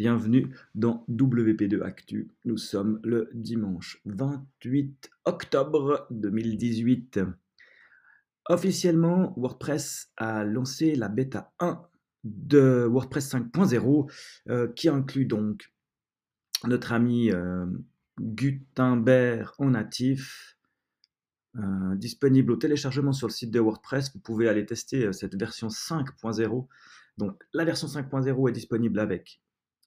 Bienvenue dans WP2 Actu. Nous sommes le dimanche 28 octobre 2018. Officiellement, WordPress a lancé la bêta 1 de WordPress 5.0 euh, qui inclut donc notre ami euh, Gutenberg en natif, euh, disponible au téléchargement sur le site de WordPress. Vous pouvez aller tester cette version 5.0. Donc la version 5.0 est disponible avec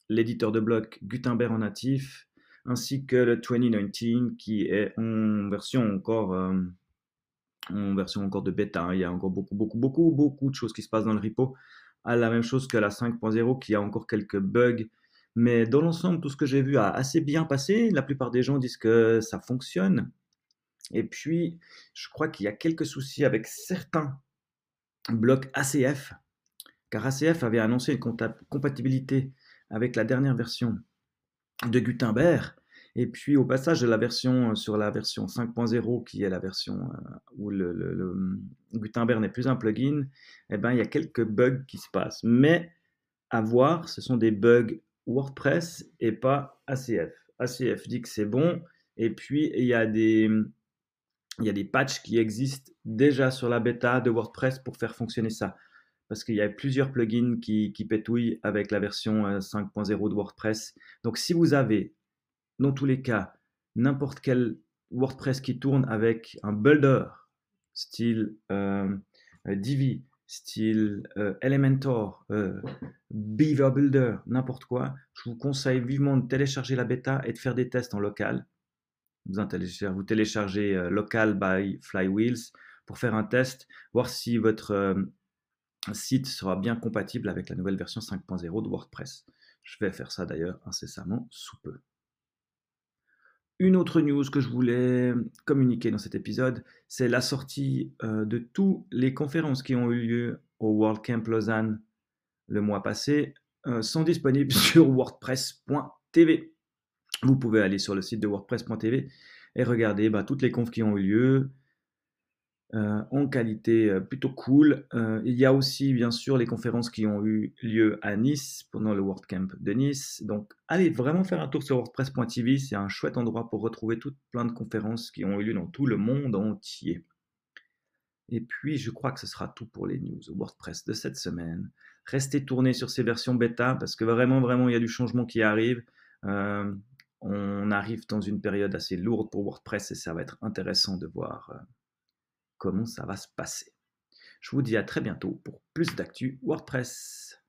l'éditeur de bloc Gutenberg en natif, ainsi que le 2019 qui est en version encore, euh, en version encore de bêta. Il y a encore beaucoup, beaucoup, beaucoup, beaucoup de choses qui se passent dans le repo. À la même chose que la 5.0 qui a encore quelques bugs. Mais dans l'ensemble, tout ce que j'ai vu a assez bien passé. La plupart des gens disent que ça fonctionne. Et puis, je crois qu'il y a quelques soucis avec certains blocs ACF, car ACF avait annoncé une compatibilité avec la dernière version de Gutenberg. Et puis au passage de la version euh, sur la version 5.0, qui est la version euh, où le, Gutenberg n'est plus un plugin, eh ben, il y a quelques bugs qui se passent. Mais à voir, ce sont des bugs WordPress et pas ACF. ACF dit que c'est bon, et puis il y a des, il y a des patchs qui existent déjà sur la bêta de WordPress pour faire fonctionner ça parce qu'il y a plusieurs plugins qui, pétouillent avec la version 5.0 euh, de WordPress. Donc si vous avez, dans tous les cas, n'importe quel WordPress qui tourne avec un builder, style euh, euh, Divi, style Elementor, Beaver Builder, n'importe quoi, je vous conseille vivement de télécharger la bêta et de faire des tests en local. Vous, vous téléchargez local by Flywheels pour faire un test, voir si votre site sera bien compatible avec la nouvelle version 5.0 de WordPress. Je vais faire ça d'ailleurs incessamment sous peu. Une autre news que je voulais communiquer dans cet épisode, c'est la sortie euh, de toutes les conférences qui ont eu lieu au World Camp Lausanne le mois passé, euh, sont disponibles sur wordpress.tv. Vous pouvez aller sur le site de wordpress.tv et regarder bah, toutes les confs qui ont eu lieu, euh, en qualité euh, plutôt cool. Euh, il y a aussi bien sûr les conférences qui ont eu lieu à Nice pendant le WordCamp de Nice. Donc allez vraiment faire un tour sur WordPress.tv, c'est un chouette endroit pour retrouver toutes plein de conférences qui ont eu lieu dans tout le monde entier. Et puis je crois que ce sera tout pour les news WordPress de cette semaine. Restez tournés sur ces versions bêta parce que vraiment vraiment il y a du changement qui arrive. on arrive dans une période assez lourde pour WordPress et ça va être intéressant de voir comment ça va se passer. Je vous dis à très bientôt pour plus d'actu WordPress.